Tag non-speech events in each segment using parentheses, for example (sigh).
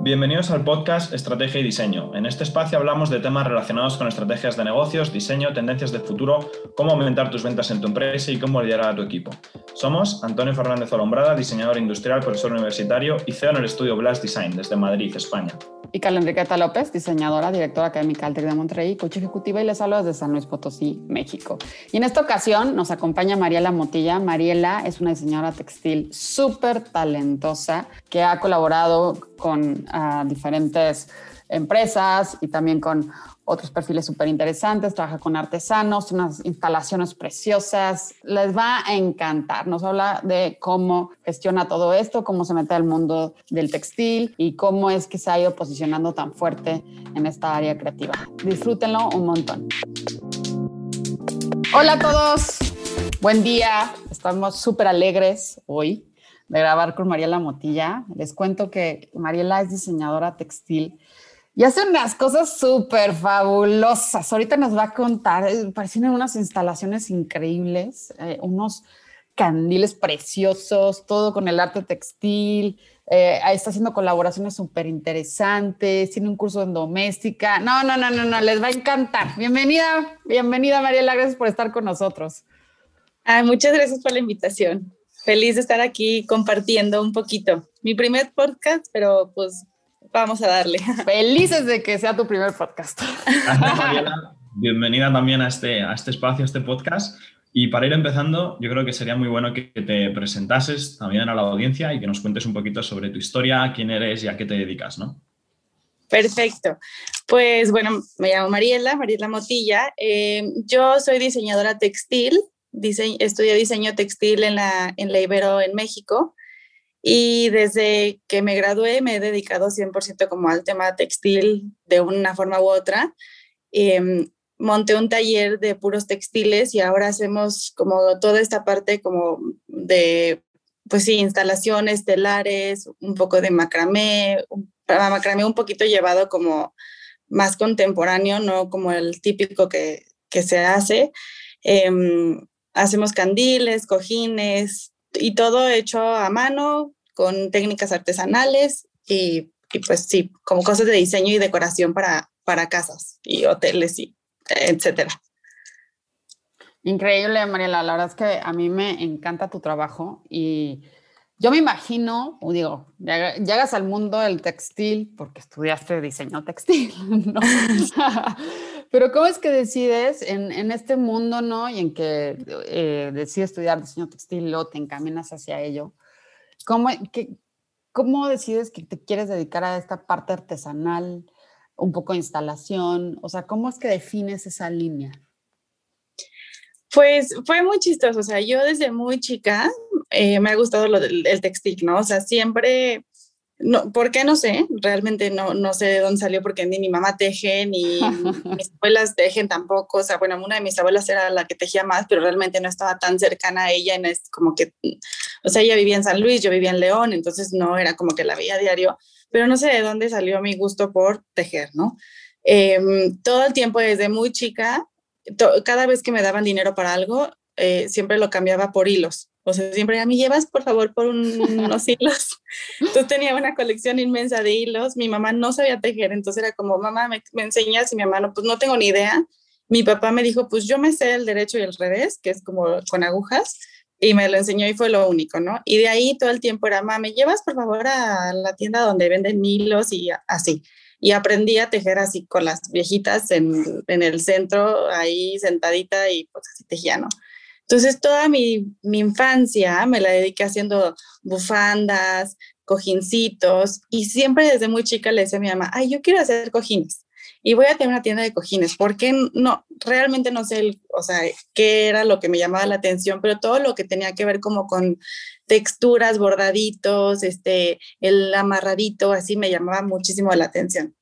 Bienvenidos al podcast Estrategia y Diseño. En este espacio hablamos de temas relacionados con estrategias de negocios, diseño, tendencias de futuro, cómo aumentar tus ventas en tu empresa y cómo liderar a tu equipo. Somos Antonio Fernández Olombrada, diseñador industrial, profesor universitario y CEO en el estudio Blast Design desde Madrid, España. Y Enriqueta López, diseñadora, directora académica del TEC de Monterrey, coach ejecutiva y les hablo desde San Luis Potosí, México. Y en esta ocasión nos acompaña Mariela Motilla. Mariela es una diseñadora textil súper talentosa que ha colaborado con uh, diferentes empresas y también con otros perfiles súper interesantes, trabaja con artesanos, unas instalaciones preciosas, les va a encantar. Nos habla de cómo gestiona todo esto, cómo se mete al mundo del textil y cómo es que se ha ido posicionando tan fuerte en esta área creativa. Disfrútenlo un montón. Hola a todos, buen día, estamos súper alegres hoy de grabar con Mariela Motilla. Les cuento que Mariela es diseñadora textil y hace unas cosas súper fabulosas. Ahorita nos va a contar, eh, parecen unas instalaciones increíbles, eh, unos candiles preciosos, todo con el arte textil. Eh, está haciendo colaboraciones súper interesantes, tiene un curso en doméstica. No, no, no, no, no, les va a encantar. Bienvenida, bienvenida Mariela, gracias por estar con nosotros. muchas gracias por la invitación. Feliz de estar aquí compartiendo un poquito. Mi primer podcast, pero pues Vamos a darle. Felices de que sea tu primer podcast. bienvenida también a este, a este espacio, a este podcast. Y para ir empezando, yo creo que sería muy bueno que te presentases también a la audiencia y que nos cuentes un poquito sobre tu historia, quién eres y a qué te dedicas, ¿no? Perfecto. Pues bueno, me llamo Mariela, Mariela Motilla. Eh, yo soy diseñadora textil, estudié diseño textil en la, en la Ibero en México. Y desde que me gradué me he dedicado 100% como al tema textil de una forma u otra. Em, monté un taller de puros textiles y ahora hacemos como toda esta parte como de, pues sí, instalaciones telares, un poco de macramé, macramé un poquito llevado como más contemporáneo, no como el típico que, que se hace. Em, hacemos candiles, cojines, y todo hecho a mano con técnicas artesanales y, y, pues sí, como cosas de diseño y decoración para, para casas y hoteles y etcétera. Increíble, Mariela. La verdad es que a mí me encanta tu trabajo y yo me imagino, digo, llegas al mundo del textil porque estudiaste diseño textil, (laughs) ¿no? Pero ¿cómo es que decides en, en, este mundo, ¿no? Y en que eh, decides estudiar diseño textil, o te encaminas hacia ello. ¿Cómo, que, ¿Cómo decides que te quieres dedicar a esta parte artesanal, un poco de instalación? O sea, ¿cómo es que defines esa línea? Pues fue muy chistoso, o sea, yo desde muy chica eh, me ha gustado lo del textil, ¿no? O sea, siempre no, ¿Por qué? No sé, realmente no, no sé de dónde salió porque ni mi mamá teje, ni (laughs) mis abuelas tejen tampoco, o sea, bueno, una de mis abuelas era la que tejía más, pero realmente no estaba tan cercana a ella, no es como que, o sea, ella vivía en San Luis, yo vivía en León, entonces no era como que la veía a diario, pero no sé de dónde salió mi gusto por tejer, ¿no? Em, todo el tiempo desde muy chica, cada vez que me daban dinero para algo, eh, siempre lo cambiaba por hilos. O sea, siempre a mí llevas, por favor, por (laughs) unos hilos. Entonces tenía una colección inmensa de hilos. Mi mamá no sabía tejer, entonces era como, mamá, ¿me, me enseñas? Y mi mamá, no, pues no tengo ni idea. Mi papá me dijo, pues yo me sé el derecho y el revés, que es como con agujas, y me lo enseñó y fue lo único, ¿no? Y de ahí todo el tiempo era, mamá, ¿me llevas, por favor, a la tienda donde venden hilos y así? Y aprendí a tejer así con las viejitas en, en el centro, ahí sentadita y pues así tejía, ¿no? Entonces, toda mi, infancia me la dediqué haciendo bufandas, cojincitos, y siempre desde muy chica le decía a mi mamá, ay, yo quiero hacer cojines y voy a tener una tienda de cojines, porque no, realmente no sé, o sea, qué era lo que me llamaba la atención, pero todo lo que tenía que ver como con texturas, bordaditos, este, el amarradito, así me llamaba muchísimo la atención.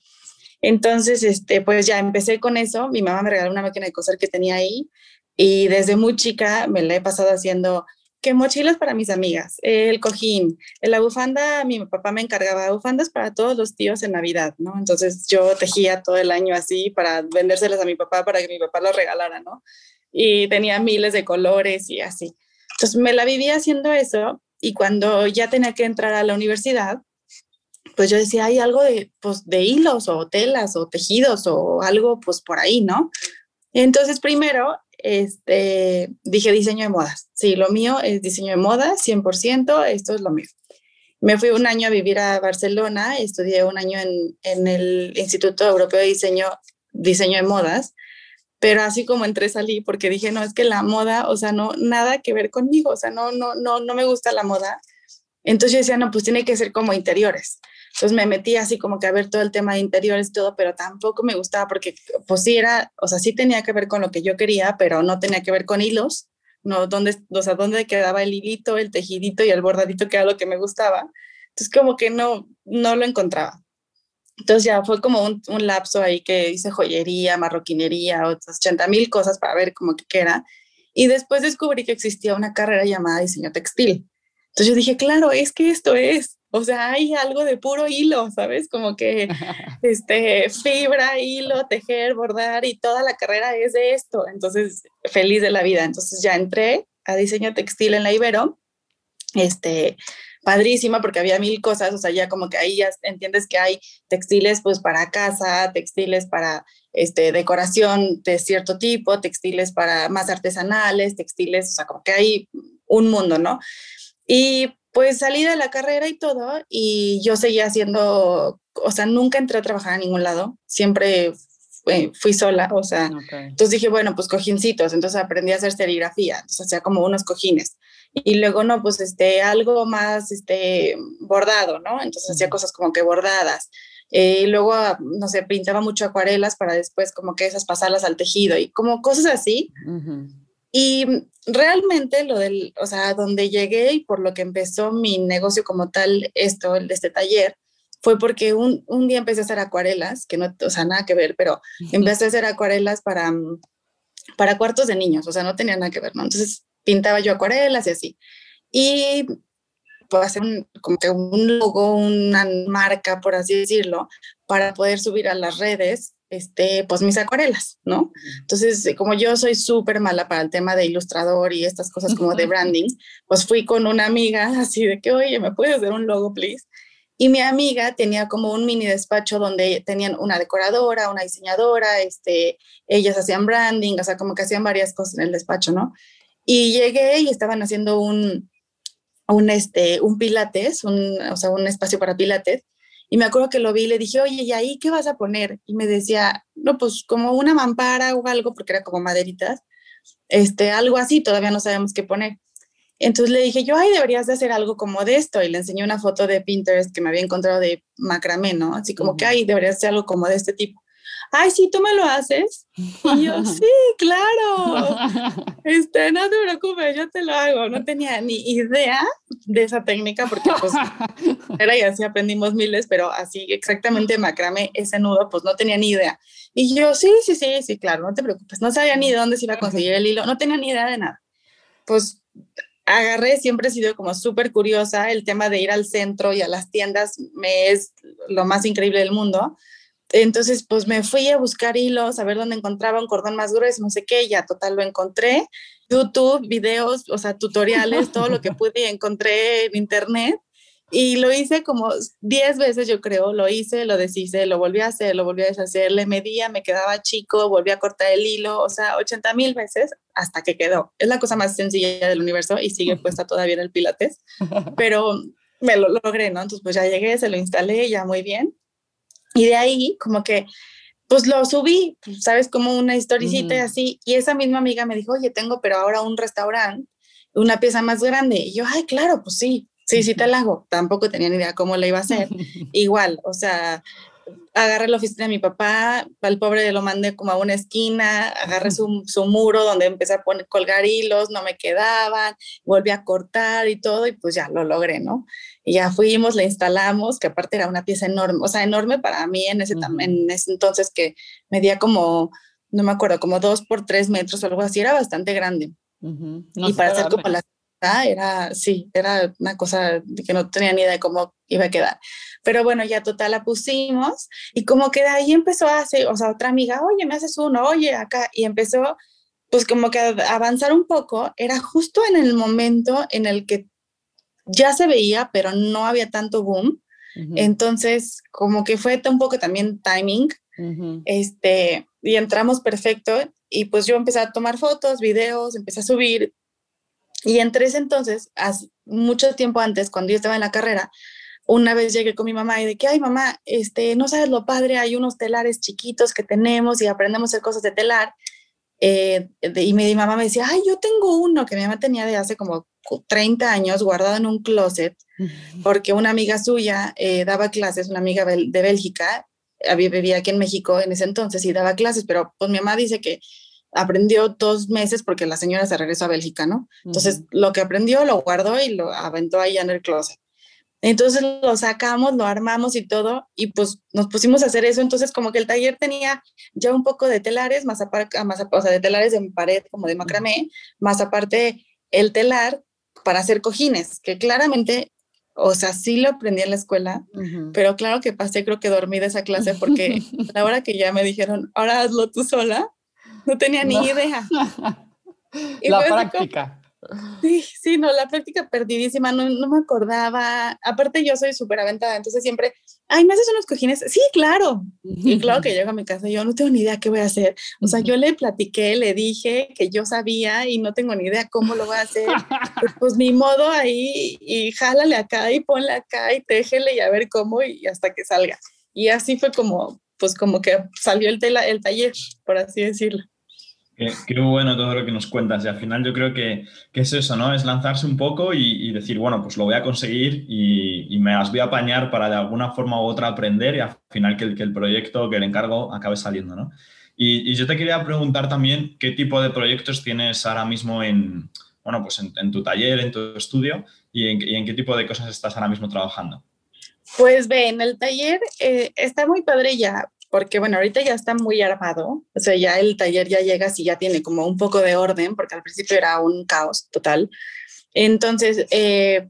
Entonces, este, pues ya empecé con eso, mi mamá me regaló una máquina de coser que tenía ahí, y desde muy chica me la he pasado haciendo que mochilas para mis amigas, el cojín, la bufanda, mi papá me encargaba bufandas para todos los tíos en Navidad, ¿no? Entonces yo tejía todo el año así para vendérselas a mi papá para que mi papá los regalara, ¿no? Y tenía miles de colores y así. Entonces me la vivía haciendo eso y cuando ya tenía que entrar a la universidad, pues yo decía, hay algo de, pues, de hilos o telas o tejidos o algo pues por ahí, ¿no? Entonces primero este, dije diseño de modas. Sí, lo mío es diseño de modas, 100%, esto es lo mío. Me fui un año a vivir a Barcelona, estudié un año en, en el Instituto Europeo de Diseño, Diseño de Modas, pero así como entré salí porque dije, no, es que la moda, o sea, no, nada que ver conmigo, o sea, no, no, no, no me gusta la moda. Entonces yo decía, no, pues tiene que ser como interiores. Entonces me metí así como que a ver todo el tema de interiores todo, pero tampoco me gustaba porque pues sí era, o sea, sí tenía que ver con lo que yo quería, pero no tenía que ver con hilos, no, dónde, o sea, dónde quedaba el hilito, el tejidito y el bordadito que era lo que me gustaba. Entonces como que no, no lo encontraba. Entonces ya fue como un, lapso ahí que hice joyería, marroquinería, otras 80 mil cosas para ver cómo que era. Y después descubrí que existía una carrera llamada diseño textil. Entonces yo dije, claro, es que esto es, o sea, hay algo de puro hilo, ¿sabes? Como que (laughs) este, fibra, hilo, tejer, bordar y toda la carrera es de esto. Entonces, feliz de la vida. Entonces ya entré a diseño textil en la Ibero. Este, padrísima porque había mil cosas, o sea, ya como que ahí ya entiendes que hay textiles pues para casa, textiles para este, decoración de cierto tipo, textiles para más artesanales, textiles, o sea, como que hay un mundo, ¿no? Y pues salí de la carrera y todo, y yo seguía haciendo, o sea, nunca entré a trabajar a ningún lado, siempre fui sola, o sea, entonces dije, bueno, pues cojincitos, entonces aprendí a hacer serigrafía, entonces hacía como unos cojines. Y luego, no, pues este, algo más, este, bordado, ¿no? Entonces hacía cosas como que bordadas. Eh, y luego, no sé, pintaba mucho acuarelas para después como que esas pasarlas al tejido y como cosas así. Y realmente lo del, o sea, donde llegué y por lo que empezó mi negocio como tal, esto, este taller, fue porque un, un día empecé a hacer acuarelas, que no, o sea, nada que ver, pero empecé a hacer acuarelas para, para cuartos de niños, o sea, no tenía nada que ver, ¿no? Entonces pintaba yo acuarelas y así. Y puedo hacer un, como que un logo, una marca, por así decirlo, para poder subir a las redes este, pues mis acuarelas, ¿no? Entonces, eh, como yo soy súper mala para el tema de ilustrador y estas cosas como de branding, pues fui con una amiga (laughs) así de que, oye, ¿me puedes hacer un logo, please? Y mi amiga tenía como un mini despacho donde tenían una decoradora, una diseñadora, este, ellas hacían branding, o sea, como que hacían varias cosas en el despacho, ¿no? Y llegué y estaban haciendo un, un, este, un pilates, un, o sea, un espacio para pilates, y me acuerdo que lo vi y le dije, oye, ¿y ahí qué vas a poner? Y me decía, no, pues como una mampara o algo, porque era como maderitas, este, algo así, todavía no sabemos qué poner. Entonces le dije, yo, ay, deberías de hacer algo como de esto. Y le enseñé una foto de Pinterest que me había encontrado de macramé, ¿no? Así como que, ay, deberías hacer algo como de este tipo ay, sí, tú me lo haces. Y yo, (laughs) sí, claro. Este, no te preocupes, yo te lo hago. No tenía ni idea de esa técnica porque pues (laughs) era y así aprendimos miles, pero así exactamente macrame ese nudo, pues no tenía ni idea. Y yo, sí, sí, sí, sí, claro, no te preocupes. No sabía ni de dónde se iba a conseguir el hilo, no tenía ni idea de nada. Pues agarré, siempre he sido como súper curiosa, el tema de ir al centro y a las tiendas me es lo más increíble del mundo. Entonces, pues me fui a buscar hilos, a ver dónde encontraba un cordón más grueso, no sé qué, ya total lo encontré. YouTube, videos, o sea, tutoriales, todo lo que (laughs) pude encontré en internet. Y lo hice como 10 veces, yo creo, lo hice, lo deshice, lo volví a hacer, lo volví a deshacer, le medía, me quedaba chico, volví a cortar el hilo, o sea, 80 mil veces hasta que quedó. Es la cosa más sencilla del universo y sigue (laughs) puesta todavía en el Pilates, pero me lo logré, ¿no? Entonces, pues ya llegué, se lo instalé, ya muy bien. Y de ahí, como que, pues lo subí, ¿sabes? Como una historicita y así. Y esa misma amiga me dijo, oye, tengo, pero ahora un restaurante, una pieza más grande. Y yo, ay, claro, pues sí, sí, sí te la hago. Tampoco tenía ni idea cómo la iba a hacer. (laughs) Igual, o sea, agarré la oficina de mi papá, al pobre lo mandé como a una esquina, agarré su, su, muro donde empecé a poner, colgar hilos, no me quedaban, volví a cortar y todo, y pues ya lo logré, ¿no? Y ya fuimos, la instalamos, que aparte era una pieza enorme, o sea, enorme para mí en ese, en ese entonces que medía como, no me acuerdo, como dos por tres metros o algo así, era bastante grande. y para hacer como la era, sí, era una cosa que no tenía ni idea de cómo iba a quedar. Pero bueno, ya total la pusimos y como que de ahí empezó a hacer, o sea, otra amiga, oye, me haces uno, oye, acá, y empezó pues como que a avanzar un poco, era justo en el momento en el que ya se veía, pero no había tanto boom, Entonces, como que fue un poco también timing, este, y entramos perfecto y pues yo empecé a tomar fotos, videos, empecé a subir y entre ese entonces, hace mucho tiempo antes, cuando yo estaba en la carrera, una vez llegué con mi mamá y de que, ay mamá, este, no sabes lo padre, hay unos telares chiquitos que tenemos y aprendemos a hacer cosas de telar. Eh, y mi mamá me decía, ay, yo tengo uno que mi mamá tenía de hace como 30 años guardado en un closet, porque una amiga suya eh, daba clases, una amiga de Bélgica, vivía aquí en México en ese entonces y daba clases, pero pues mi mamá dice que aprendió dos meses porque la señora se regresó a Bélgica, ¿no? Entonces, lo que aprendió lo guardó y lo aventó ahí en el closet. Entonces lo sacamos, lo armamos y todo, y pues nos pusimos a hacer eso. Entonces, como que el taller tenía ya un poco de telares, más aparte, más, o sea, de telares en pared, como de macramé, más aparte el telar para hacer cojines, que claramente, o sea, sí lo aprendí en la escuela, pero claro que pasé, creo que dormí de esa clase porque (laughs) la hora que ya me dijeron, ahora hazlo tú sola, (laughs) no tenía ni idea. (laughs) la práctica. Sí, sí, no, la práctica perdidísima, no, no me acordaba. Aparte, yo soy súper aventada, entonces siempre, ay, ¿me haces unos cojines? Sí, claro. Y claro que llego a mi casa, yo no tengo ni idea qué voy a hacer. O sea, yo le platiqué, le dije que yo sabía y no tengo ni idea cómo lo voy a hacer. pues, pues ni modo ahí y jálale acá y ponle acá y téjele y a ver cómo y hasta que salga. Y así fue como, pues como que salió el, tela, el taller, por así decirlo. Qué, bueno todo lo que nos cuentas y al final yo creo que, que es eso, ¿no? Es lanzarse un poco y, decir, bueno, pues lo voy a conseguir y, me las voy a apañar para de alguna forma u otra aprender y al final que el, que el proyecto, que el encargo acabe saliendo, ¿no? Y, yo te quería preguntar también qué tipo de proyectos tienes ahora mismo en, bueno, pues en, tu taller, en tu estudio y en, qué tipo de cosas estás ahora mismo trabajando. Pues ve, en el taller eh, está muy padre ya porque bueno, ahorita ya está muy armado, o sea, ya el taller ya llega y ya tiene como un poco de orden, porque al principio era un caos total. Entonces, eh,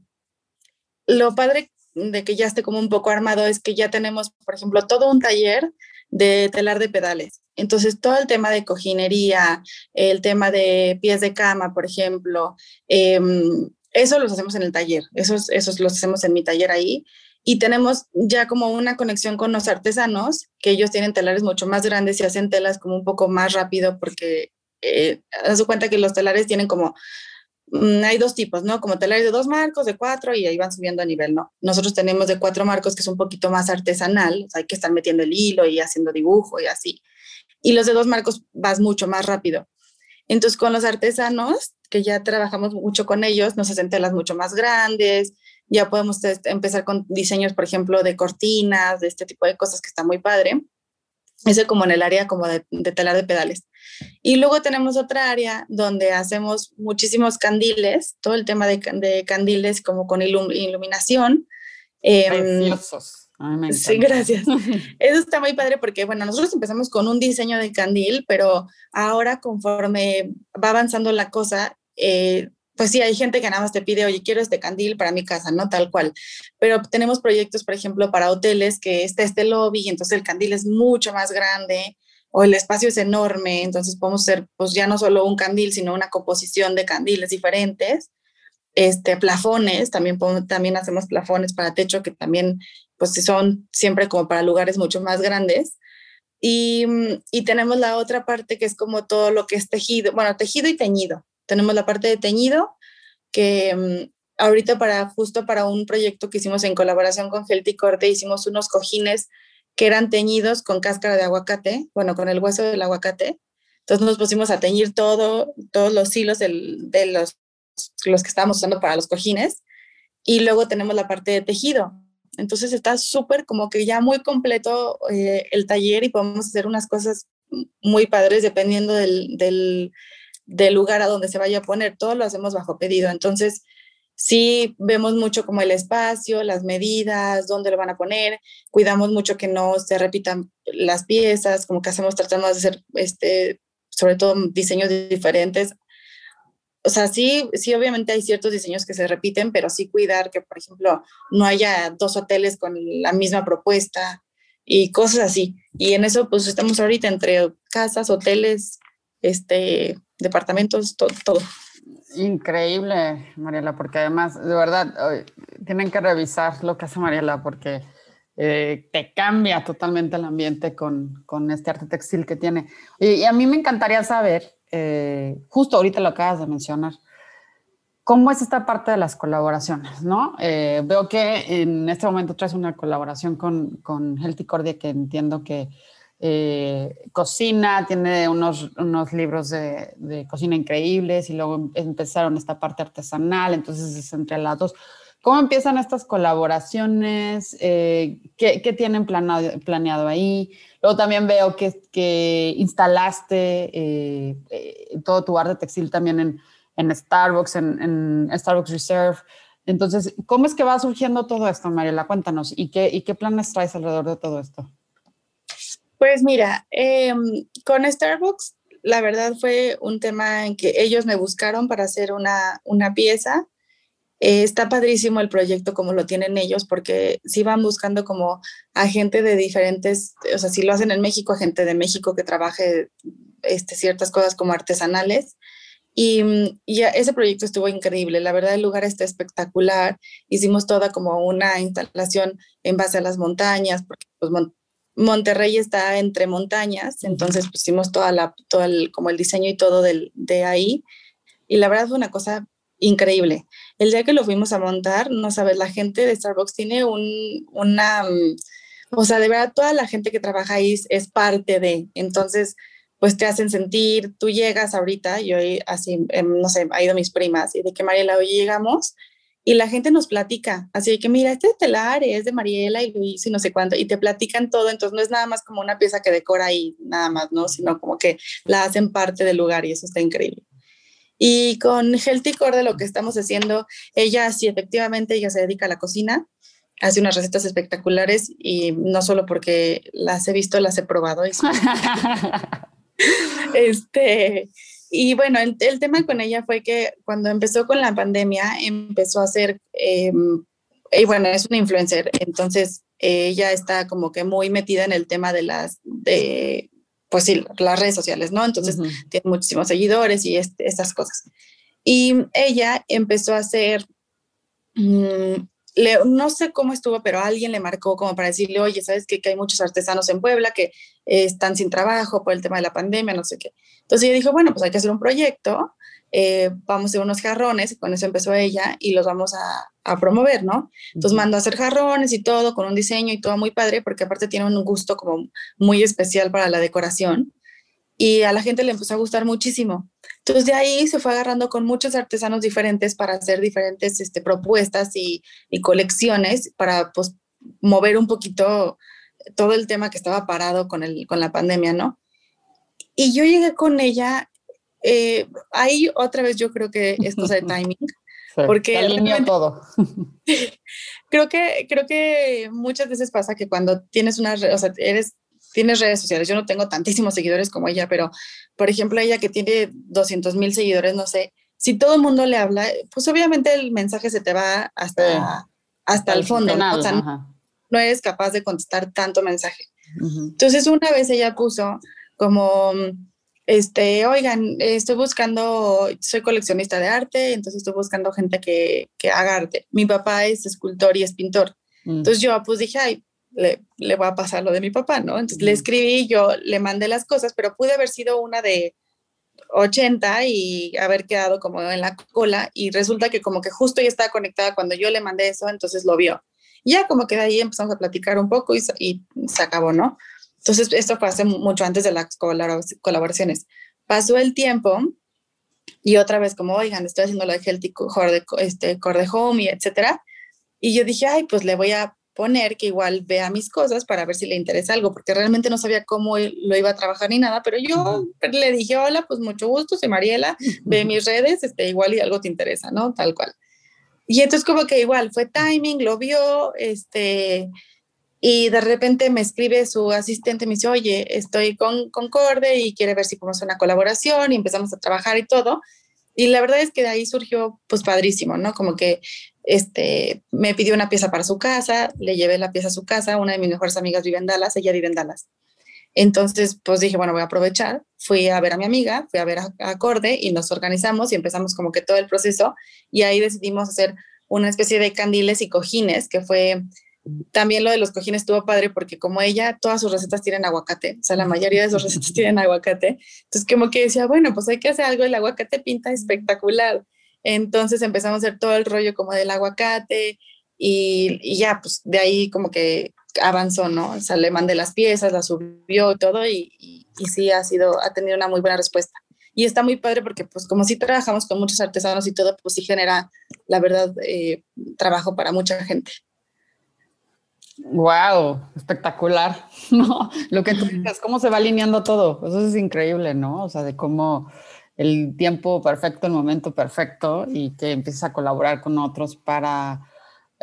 lo padre de que ya esté como un poco armado es que ya tenemos, por ejemplo, todo un taller de telar de pedales. Entonces, todo el tema de cojinería, el tema de pies de cama, por ejemplo, em, eso los hacemos en el taller, esos, esos los hacemos en mi taller ahí y tenemos ya como una conexión con los artesanos, que ellos tienen telares mucho más grandes y hacen telas como un poco más rápido porque eh, haz cuenta que los telares tienen como, mm, hay dos tipos, ¿no? Como telares de dos marcos, de cuatro y ahí van subiendo a nivel, ¿no? Nosotros tenemos de cuatro marcos que es un poquito más artesanal, hay que estar metiendo el hilo y haciendo dibujo y así. Y los de dos marcos vas mucho más rápido. Entonces con los artesanos, que ya trabajamos mucho con ellos, nos hacen telas mucho más grandes, ya podemos empezar con diseños, por ejemplo, de cortinas, de este tipo de cosas que está muy padre. Eso como en el área como de, telar de pedales. Y luego tenemos otra área donde hacemos muchísimos candiles, todo el tema de, de candiles como con iluminación. Eh, sí, gracias. (laughs) Eso está muy padre porque, bueno, nosotros empezamos con un diseño de candil, pero ahora conforme va avanzando la cosa, eh, pues sí, hay gente que nada más te pide, oye, quiero este candil para mi casa, ¿no? Tal cual. Pero tenemos proyectos, por ejemplo, para hoteles que está este lobby y entonces el candil es mucho más grande o el espacio es enorme, entonces podemos hacer, pues ya no solo un candil, sino una composición de candiles diferentes. Este, plafones, también, también hacemos plafones para techo que también, pues son siempre como para lugares mucho más grandes. Y, y tenemos la otra parte que es como todo lo que es tejido, bueno, tejido y teñido tenemos la parte de teñido, que mm, ahorita para justo para un proyecto que hicimos en colaboración con Felti Corte, hicimos unos cojines que eran teñidos con cáscara de aguacate, bueno, con el hueso del aguacate. Entonces nos pusimos a teñir todo, todos los hilos de los, los que estábamos usando para los cojines. Y luego tenemos la parte de tejido. Entonces está súper como que ya muy completo eh, el taller y podemos hacer unas cosas muy padres dependiendo del, del, del lugar a donde se vaya a poner, todo lo hacemos bajo pedido. Entonces, sí vemos mucho como el espacio, las medidas, dónde lo van a poner, cuidamos mucho que no se repitan las piezas, como que hacemos, tratamos de hacer, este, sobre todo diseños diferentes. O sea, sí, sí, obviamente hay ciertos diseños que se repiten, pero sí cuidar que, por ejemplo, no haya dos hoteles con la misma propuesta y cosas así. Y en eso, pues estamos ahorita entre casas, hoteles, este, departamentos, todo. todo. Increíble, Mariela, porque además, de verdad, tienen que revisar lo que hace Mariela, porque eh, te cambia totalmente el ambiente con, con, este arte textil que tiene. Y, a mí me encantaría saber, eh, justo ahorita lo acabas de mencionar, ¿cómo es esta parte de las colaboraciones? ¿no? Eh, veo que en este momento traes una colaboración con, con Healthy Cordia que entiendo que eh, cocina, tiene unos, unos libros de, cocina increíbles y luego empezaron esta parte artesanal, entonces es entre las dos. ¿Cómo empiezan estas colaboraciones? Eh, ¿qué, ¿qué, tienen planeado, planeado, ahí? Luego también veo que, que instalaste eh, todo tu arte textil también en, en Starbucks, en, en, Starbucks Reserve. Entonces, ¿cómo es que va surgiendo todo esto, Mariela? Cuéntanos, ¿y qué, y qué planes traes alrededor de todo esto? Pues mira, em, con Starbucks, la verdad fue un tema en que ellos me buscaron para hacer una, una pieza. Eh, está padrísimo el proyecto como lo tienen ellos, porque si van buscando como a gente de diferentes, o sea, si lo hacen en México, gente de México que trabaje este, ciertas cosas como artesanales. Y, y, ese proyecto estuvo increíble. La verdad, el lugar está espectacular. Hicimos toda como una instalación en base a las montañas, porque pues, Monterrey está entre montañas, entonces pusimos toda la, todo el, como el diseño y todo del, de ahí. Y la verdad fue una cosa increíble. El día que lo fuimos a montar, no sabes, la gente de Starbucks tiene un, una, o sea, de verdad toda la gente que trabaja ahí es parte de, entonces, pues te hacen sentir, tú llegas ahorita, yo así, em, no sé, ha ido mis primas y de que Mariela, hoy llegamos y la gente nos platica, así que mira, este telar es de Mariela y Luis y no sé cuánto, y te platican todo, entonces no es nada más como una pieza que decora ahí, nada más, ¿no? Sino como que la hacen parte del lugar y eso está increíble. Y con Healthy Core de lo que estamos haciendo, ella sí, efectivamente, ella se dedica a la cocina, hace unas recetas espectaculares y no solo porque las he visto, las he probado. (laughs) este, y bueno, el, tema con ella fue que cuando empezó con la pandemia, empezó a hacer, em, y bueno, es una influencer, entonces ella está como que muy metida en el tema de las, de, pues sí, las redes sociales, ¿no? Entonces tiene muchísimos seguidores y estas cosas. Y ella empezó a hacer, no sé cómo estuvo, pero alguien le marcó como para decirle, oye, ¿sabes qué? Que hay muchos artesanos en Puebla que están sin trabajo por el tema de la pandemia, no sé qué. Entonces ella dijo, bueno, pues hay que hacer un proyecto, eh, vamos a hacer unos jarrones, y con eso empezó ella, y los vamos a, a promover, ¿no? Entonces mandó a hacer jarrones y todo, con un diseño y todo muy padre, porque aparte tiene un gusto como muy especial para la decoración, y a la gente le empezó a gustar muchísimo. Entonces de ahí se fue agarrando con muchos artesanos diferentes para hacer diferentes este, propuestas y, y colecciones para pues mover un poquito todo el tema que estaba parado con, el, con la pandemia, ¿no? Y yo llegué con ella, eh, ahí otra vez yo creo que es cosa (laughs) de timing, porque... Alineó todo. (laughs) creo que, creo que muchas veces pasa que cuando tienes una, o sea, eres, tienes redes sociales, yo no tengo tantísimos seguidores como ella, pero por ejemplo ella que tiene 200 mil seguidores, no sé, si todo el mundo le habla, pues obviamente el mensaje se te va hasta, hasta el fondo, ¿no? O sea, no eres capaz de contestar tanto mensaje. Entonces una vez ella puso como, este, oigan, estoy buscando, soy coleccionista de arte, entonces estoy buscando gente que, que haga arte. Mi papá es escultor y es pintor. Mm. Entonces yo pues dije, ay, le, le, voy a pasar lo de mi papá, ¿no? Entonces le escribí, yo le mandé las cosas, pero pude haber sido una de 80 y haber quedado como en la cola y resulta que como que justo ya estaba conectada cuando yo le mandé eso, entonces lo vio ya como que de ahí empezamos a platicar un poco y, y se acabó, ¿no? Entonces, esto fue hace mucho antes de las colaboraciones. Pasó el tiempo y otra vez como, oigan, estoy haciendo la de Healthy Core este, Core Home y etcétera. Y yo dije, ay, pues le voy a poner que igual vea mis cosas para ver si le interesa algo, porque realmente no sabía cómo lo iba a trabajar ni nada, pero yo le dije, hola, pues mucho gusto, soy Mariela, (laughs) ve mis redes, este, igual y algo te interesa, ¿no? Tal cual. Y entonces como que igual fue timing, lo vio, este, y de repente me escribe su asistente, me dice, oye, estoy con Concorde y quiere ver si podemos hacer una colaboración y empezamos a trabajar y todo. Y la verdad es que de ahí surgió pues padrísimo, ¿no? Como que este, me pidió una pieza para su casa, le llevé la pieza a su casa, una de mis mejores amigas vive en Dallas, ella vive en Dallas. Entonces, pues dije, bueno, voy a aprovechar. Fui a ver a mi amiga, fui a ver a, Acorde y nos organizamos y empezamos como que todo el proceso y ahí decidimos hacer una especie de candiles y cojines, que fue también lo de los cojines estuvo padre porque como ella, todas sus recetas tienen aguacate, o sea, la mayoría de sus recetas (laughs) tienen aguacate. Entonces, como que decía, bueno, pues hay que hacer algo, el aguacate pinta espectacular. Entonces empezamos a hacer todo el rollo como del aguacate y, y ya, pues de ahí como que avanzó, ¿no? O sea, le mandé las piezas, las subió y todo y, y, sí ha sido, ha tenido una muy buena respuesta. Y está muy padre porque pues como sí trabajamos con muchos artesanos y todo, pues sí genera, la verdad, eh, trabajo para mucha gente. Wow, espectacular. (laughs) No, lo que tú dices, cómo se va alineando todo, eso es increíble, ¿no? O sea, de cómo el tiempo perfecto, el momento perfecto y que empiezas a colaborar con otros para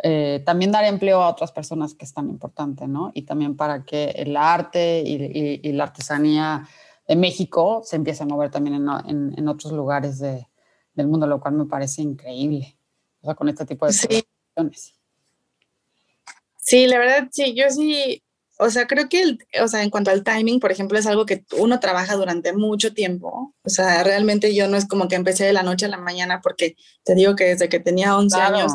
eh, también dar empleo a otras personas que es tan importante, ¿no? Y también para que el arte y, la artesanía de México se empiece a mover también en, otros lugares del mundo, lo cual me parece increíble, o sea, con este tipo de sí. Sí, la verdad, sí, yo sí, o sea, creo que, el, o sea, en cuanto al timing, por ejemplo, es algo que uno trabaja durante mucho tiempo. O sea, realmente yo no es como que empecé de la noche a la mañana, porque te digo que desde que tenía 11 años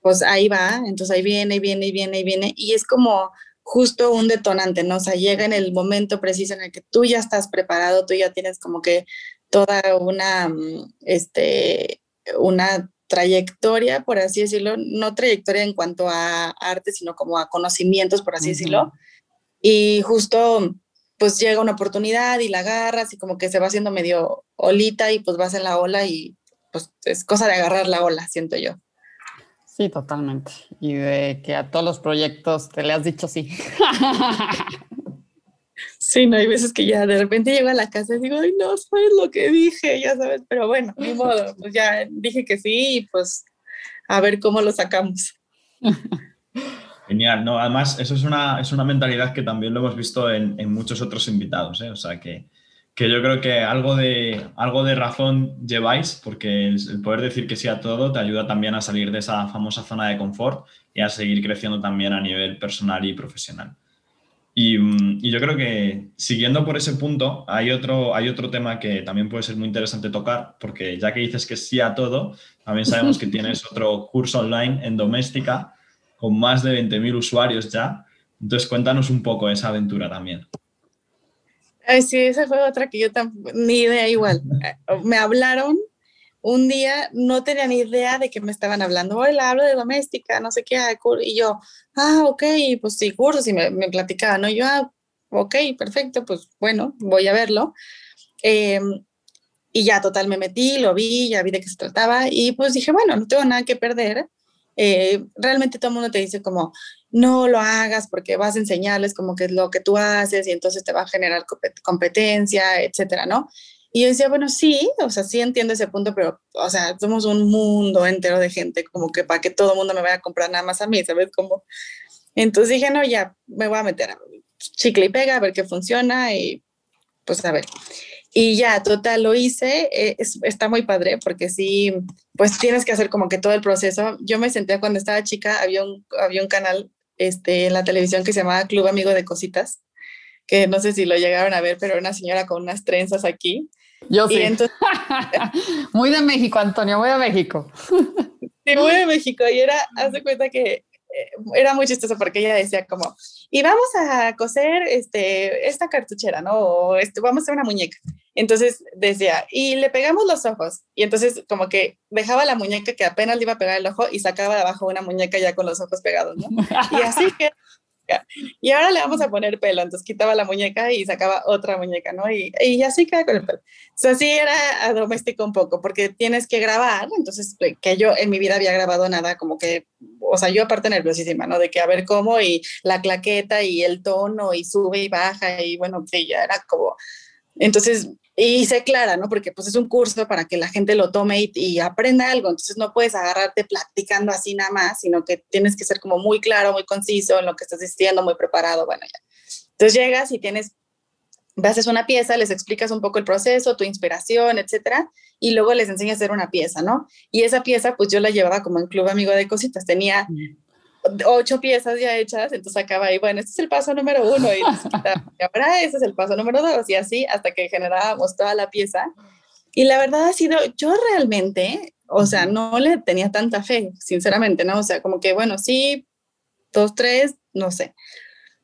pues ahí va, entonces ahí viene, y viene, y viene, y viene, y es como justo un detonante, ¿no? O sea, llega en el momento preciso en el que tú ya estás preparado, tú ya tienes como que toda una, mm, este, una trayectoria, por así decirlo, no trayectoria en cuanto a arte, sino como a conocimientos, por así decirlo. Y justo, pues llega una oportunidad y la agarras y como que se va haciendo medio olita y pues vas en la ola y pues es cosa de agarrar la ola, siento yo. Sí, totalmente. Y de que a todos los proyectos te le has dicho sí. (laughs) Sí, no, hay veces que ya de repente llego a la casa y digo, ay, no sabes lo que dije, ya sabes, pero bueno, ni modo, pues ya dije que sí y pues a ver cómo lo sacamos. (laughs) Genial, no, además eso es una, es una mentalidad que también lo hemos visto en, en muchos otros invitados, ¿eh? o sea que que yo creo que algo de, algo de razón lleváis, porque el, poder decir que sí a todo te ayuda también a salir de esa famosa zona de confort y a seguir creciendo también a nivel personal y profesional. Y, mm, y, yo creo que siguiendo por ese punto, hay otro, hay otro tema que también puede ser muy interesante tocar, porque ya que dices que sí a todo, también sabemos que tienes otro curso online en doméstica con más de 20.000 usuarios ya. Entonces cuéntanos un poco esa aventura también. Sí, esa fue otra que yo ni idea igual. (laughs) Me hablaron un día, no tenía ni idea de que me estaban hablando. Hola, hablo de doméstica, no sé qué. Y yo, ah, ok, pues sí, cursos. Y me, me platicaban, ¿no? yo, ah, ok, perfecto, pues bueno, voy a verlo. Em, y ya total me metí, lo vi, ya vi de qué se trataba y pues dije, bueno, no tengo nada que perder. Eh, realmente todo el mundo te dice como, no lo hagas porque vas a enseñarles como que es lo que tú haces y entonces te va a generar competencia, etcétera, ¿no? Y yo decía, bueno, sí, o sea, sí entiendo ese punto, pero, o sea, somos un mundo entero de gente, como que para que todo el mundo me vaya a comprar nada más a mí, ¿sabes? Como, entonces dije, no, ya, me voy a meter a chicle y pega, a ver qué funciona y pues a ver. Y ya, total, lo hice, eh, está muy padre porque sí, pues tienes que hacer como que todo el proceso. Yo me senté cuando estaba chica, había un, había un canal este, en la televisión que se llamaba Club Amigo de Cositas, que no sé si lo llegaron a ver, pero era una señora con unas trenzas aquí. Yo sí. (laughs) muy de México, Antonio, muy de México. sí, muy de México. Y era, haz de cuenta que eh, era muy chistoso porque ella decía como, y vamos a coser este, esta cartuchera, ¿no? O este, vamos a hacer una muñeca. Entonces decía, y le pegamos los ojos. Y entonces como que dejaba la muñeca que apenas le iba a pegar el ojo y sacaba de abajo una muñeca ya con los ojos pegados, ¿no? Y así que y ahora le vamos a poner pelo, entonces quitaba la muñeca y sacaba otra muñeca, ¿no? Y, y así queda con el pelo. O sea, sí era doméstico un poco, porque tienes que grabar, entonces eh, que yo en mi vida había grabado nada, como que, o sea, yo aparte nerviosísima, ¿no? De que a ver cómo y la claqueta y el tono y sube y baja y bueno, sí, ya era como... Entonces y sé clara, ¿no? Porque pues es un curso para que la gente lo tome y, aprenda algo, entonces no puedes agarrarte platicando así nada más, sino que tienes que ser como muy claro, muy conciso en lo que estás diciendo, muy preparado, bueno, ya. Entonces llegas y tienes, haces una pieza, les explicas un poco el proceso, tu inspiración, etcétera, y luego les enseñas a hacer una pieza, ¿no? Y esa pieza pues yo la llevaba como en Club Amigo de Cositas, tenía ocho piezas ya hechas, entonces acaba ahí, bueno, este es el paso número uno y, ahora este es el paso número dos y así hasta que generábamos toda la pieza. Y la verdad ha sido, yo realmente, o sea, no le tenía tanta fe, sinceramente, ¿no? O sea, como que, bueno, sí, dos, tres, no sé.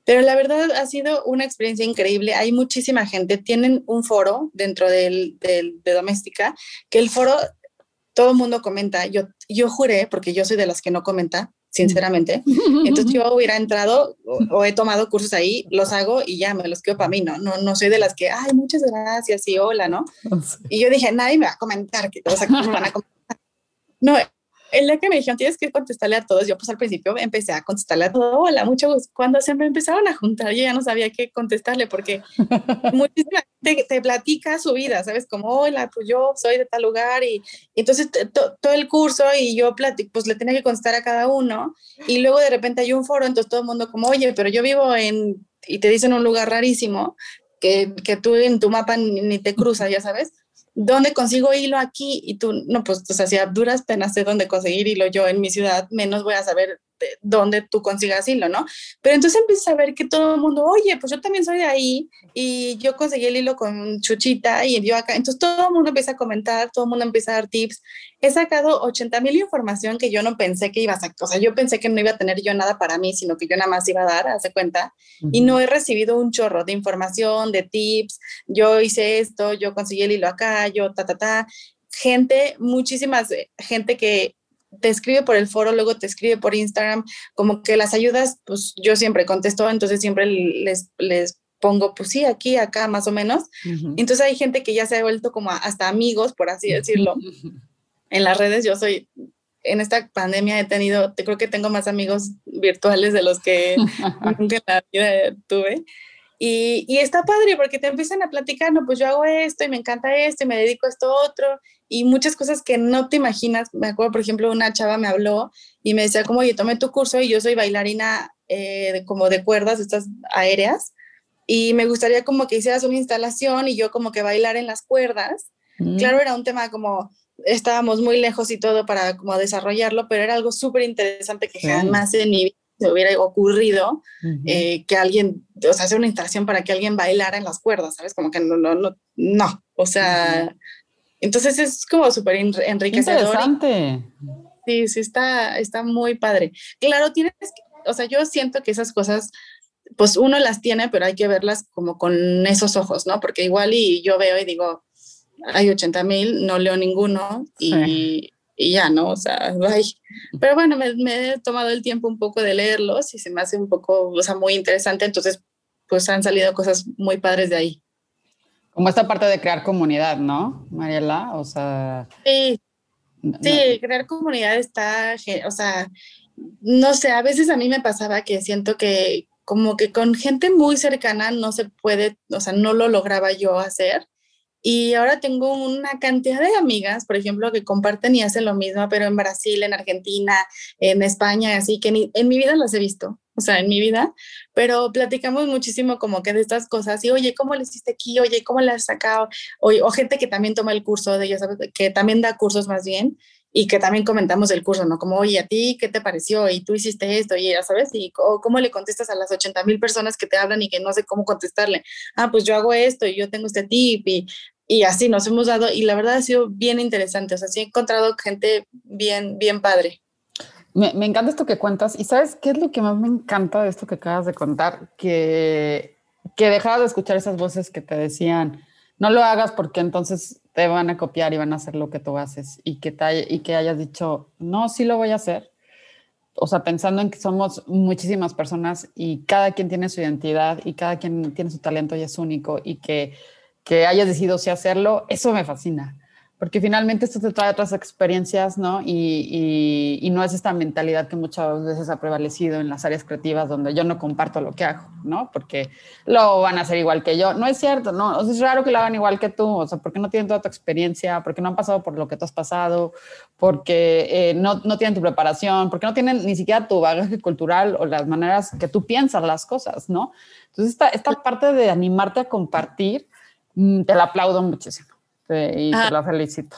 Pero la verdad ha sido una experiencia increíble. Hay muchísima gente. Tienen un foro dentro del, del, de Doméstica, que el foro, todo el mundo comenta. Yo, yo juré, porque yo soy de las que no comenta, sinceramente. Entonces yo hubiera entrado o, he tomado cursos ahí, los hago y ya me los quedo para mí, ¿no? ¿no? No soy de las que, ay, muchas gracias y hola, ¿no? (laughs) Y yo dije, nadie me va a comentar, que, o sea, ¿cómo me van a comentar? No, el día que me dijeron, tienes que contestarle a todos, yo pues al principio empecé a contestarle a todos, hola, mucho gusto. Cuando se me empezaron a juntar, yo ya no sabía qué contestarle porque (laughs) muchísima gente te platica su vida, ¿sabes? Como, hola, pues yo soy de tal lugar y, entonces todo el curso y yo pues le tenía que contestar a cada uno y luego de repente hay un foro, entonces todo el mundo como, oye, pero yo vivo en, y te dicen un lugar rarísimo que, que tú en tu mapa ni, ni te cruzas, ya sabes ¿dónde consigo hilo aquí? Y tú, no, pues, o sea, duras penas sé dónde conseguir hilo yo en mi ciudad, menos voy a saber dónde tú consigas hilo, ¿no? Pero entonces empiezas a ver que todo el mundo, oye, pues yo también soy de ahí y yo conseguí el hilo con Chuchita y yo acá. Entonces todo el mundo empieza a comentar, todo el mundo empieza a dar tips. He sacado 80 mil información que yo no pensé que iba a sacar. O sea, yo pensé que no iba a tener yo nada para mí, sino que yo nada más iba a dar, hace cuenta. Y no he recibido un chorro de información, de tips. Yo hice esto, yo conseguí el hilo acá, yo ta, ta, ta gente, muchísimas gente que te escribe por el foro, luego te escribe por Instagram, como que las ayudas, pues yo siempre contesto, entonces siempre les, les pongo, pues sí, aquí, acá, más o menos. Entonces hay gente que ya se ha vuelto como hasta amigos, por así decirlo. (laughs) en las redes yo soy, en esta pandemia he tenido, te creo que tengo más amigos virtuales de los que (laughs) nunca en la vida tuve. Y, y, está padre porque te empiezan a platicar, no, pues yo hago esto y me encanta esto y me dedico a esto otro y muchas cosas que no te imaginas. Me acuerdo, por ejemplo, una chava me habló y me decía como, oye, tomé tu curso y yo soy bailarina eh, como de cuerdas, estas aéreas, y me gustaría como que hicieras una instalación y yo como que bailar en las cuerdas. Mm. Claro, era un tema como, estábamos muy lejos y todo para como desarrollarlo, pero era algo súper interesante que jamás en mi vida se hubiera ocurrido eh, que alguien, o sea, hacer una instalación para que alguien bailara en las cuerdas, ¿sabes? Como que no, no, no, no. o sea, entonces es como súper enriquecedor. Interesante. Sí, sí, está, está muy padre. Claro, tienes, que, o sea, yo siento que esas cosas, pues uno las tiene, pero hay que verlas como con esos ojos, ¿no? Porque igual y yo veo y digo, hay 80 mil, no leo ninguno y, y, ya, ¿no? O sea, (laughs) ay. Pero bueno, me, me, he tomado el tiempo un poco de leerlos y se me hace un poco, o sea, muy interesante. Entonces, pues han salido cosas muy padres de ahí. Como esta parte de crear comunidad, ¿no, Mariela? O sea... Sí, sí, crear comunidad está, o sea, no sé, a veces a mí me pasaba que siento que como que con gente muy cercana no se puede, o sea, no lo lograba yo hacer. Y ahora tengo una cantidad de amigas, por ejemplo, que comparten y hacen lo mismo, pero en Brasil, en Argentina, en España, así que en mi vida las he visto o sea, en mi vida, pero platicamos muchísimo como que de estas cosas y, oye, ¿cómo le hiciste aquí? Oye, ¿cómo le has sacado? O, o gente que también toma el curso de ellos, que también da cursos más bien y que también comentamos el curso, ¿no? Como, oye, ¿a ti qué te pareció? Y tú hiciste esto, y ya sabes, y cómo le contestas a las 80 mil personas que te hablan y que no sé cómo contestarle. Ah, pues yo hago esto y yo tengo este tip y, y así nos hemos dado y la verdad ha sido bien interesante, o sea, sí he encontrado gente bien, bien padre. Me, encanta esto que cuentas. ¿Y sabes qué es lo que más me encanta de esto que acabas de contar? Que, que dejabas de escuchar esas voces que te decían, no lo hagas porque entonces te van a copiar y van a hacer lo que tú haces. Y que, te, y que hayas dicho, no, sí lo voy a hacer. O sea, pensando en que somos muchísimas personas y cada quien tiene su identidad y cada quien tiene su talento y es único y que, que hayas decidido sí hacerlo, eso me fascina porque finalmente esto te trae otras experiencias, ¿no? Y, y, no es esta mentalidad que muchas veces ha prevalecido en las áreas creativas donde yo no comparto lo que hago, ¿no? Porque lo van a hacer igual que yo. No es cierto, ¿no? es raro que lo hagan igual que tú, o sea, porque no tienen toda tu experiencia, porque no han pasado por lo que tú has pasado, porque eh, no, no tienen tu preparación, porque no tienen ni siquiera tu bagaje cultural o las maneras que tú piensas las cosas, ¿no? Entonces, esta, esta parte de animarte a compartir, te la aplaudo muchísimo y te ah. lo felicito.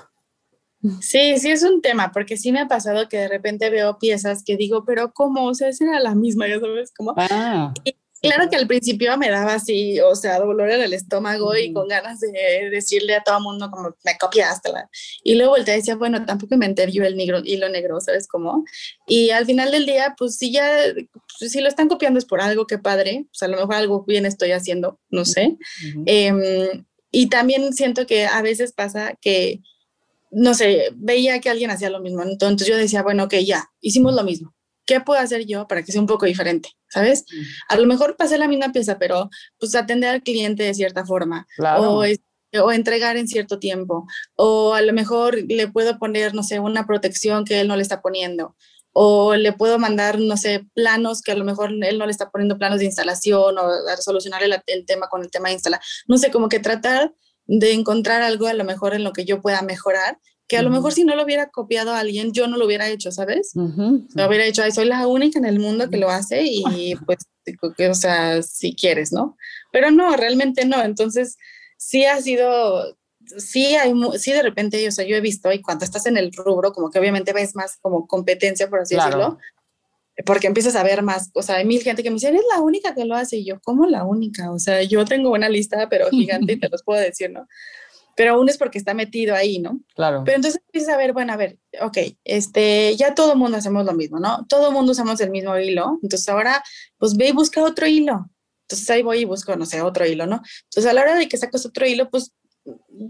Sí, sí es un tema, porque sí me ha pasado que de repente veo piezas que digo, pero ¿cómo? O sea, esa era la misma, ya sabes, cómo. Ah. Claro que al principio me daba así, o sea, dolor en el estómago y con ganas de decirle a todo el mundo como, me copiaste. La... Y luego volteé y decía, bueno, tampoco me entendió el negro, hilo negro, ¿sabes cómo? Y al final del día, pues si ya, si lo están copiando es por algo, que padre, pues a lo mejor algo bien estoy haciendo, no sé. Em, y también siento que a veces pasa que, no sé, veía que alguien hacía lo mismo, entonces yo decía, bueno, ok, ya, hicimos lo mismo ¿qué puedo hacer yo para que sea un poco diferente? ¿Sabes? A lo mejor pasé la misma pieza, pero pues atender al cliente de cierta forma. O, o entregar en cierto tiempo. O a lo mejor le puedo poner, no sé, una protección que él no le está poniendo. O le puedo mandar, no sé, planos que a lo mejor él no le está poniendo planos de instalación o solucionar el, el tema con el tema de instalar. No sé, como que tratar de encontrar algo a lo mejor en lo que yo pueda mejorar que a lo mejor si no lo hubiera copiado a alguien, yo no lo hubiera hecho, ¿sabes? Lo hubiera hecho, soy la única en el mundo que lo hace y pues, o sea, si quieres, ¿no? Pero no, realmente no. Entonces, sí ha sido, sí hay, sí de repente, o sea, yo he visto y cuando estás en el rubro, como que obviamente ves más como competencia, por así decirlo, porque empiezas a ver más, o sea, hay mil gente que me dice, eres la única que lo hace y yo, ¿cómo la única? O sea, yo tengo una lista, pero (laughs) gigante y te los puedo decir, ¿no? pero aún es porque está metido ahí, ¿no? Claro. Pero entonces empiezas a ver, bueno, a ver, ok, este, ya todo el mundo hacemos lo mismo, ¿no? Todo el mundo usamos el mismo hilo, entonces ahora, pues ve y busca otro hilo. Entonces ahí voy y busco, no sé, otro hilo, ¿no? Entonces a la hora de que sacas otro hilo, pues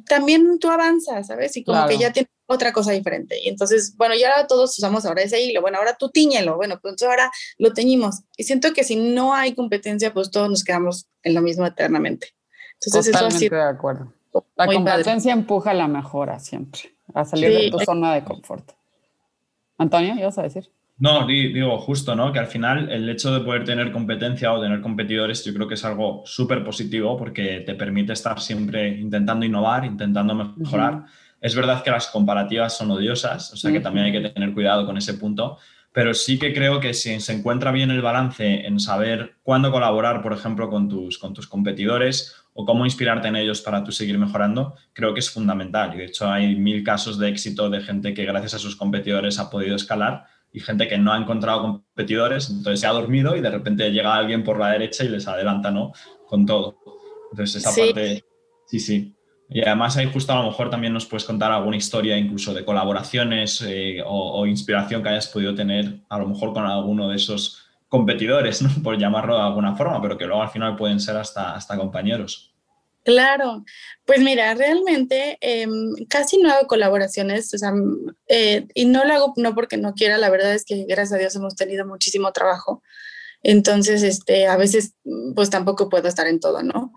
también tú avanzas, ¿sabes? Y como que ya tienes otra cosa diferente. Y entonces, bueno, ya todos usamos ahora ese hilo, bueno, ahora tú tiñelo, bueno, pues ahora lo teñimos. Y siento que si no hay competencia, pues todos nos quedamos en lo mismo eternamente. Entonces Totalmente eso de acuerdo. La competencia empuja a la mejora siempre, a salir de tu zona de confort. Antonio, ¿qué vas a decir? No, digo justo, ¿no? Que al final el hecho de poder tener competencia o tener competidores, yo creo que es algo súper positivo porque te permite estar siempre intentando innovar, intentando mejorar. Es verdad que las comparativas son odiosas, o sea que también hay que tener cuidado con ese punto, pero sí que creo que si se encuentra bien el balance en saber cuándo colaborar, por ejemplo, con tus, con tus competidores o cómo inspirarte en ellos para tú seguir mejorando, creo que es fundamental. Y de hecho hay mil casos de éxito de gente que gracias a sus competidores ha podido escalar y gente que no ha encontrado competidores, entonces se ha dormido y de repente llega alguien por la derecha y les adelanta, ¿no? Con todo. Entonces esa parte, sí, sí. Y además ahí justo a lo mejor también nos puedes contar alguna historia incluso de colaboraciones eh, o, o, inspiración que hayas podido tener a lo mejor con alguno de esos competidores, ¿no? (laughs) por llamarlo de alguna forma, pero que luego al final pueden ser hasta, hasta compañeros. Claro, pues mira, realmente em, casi no hago colaboraciones, o sea, eh, y no lo hago no porque no quiera, la verdad es que gracias a Dios hemos tenido muchísimo trabajo, entonces, este, a veces, pues tampoco puedo estar en todo, ¿no?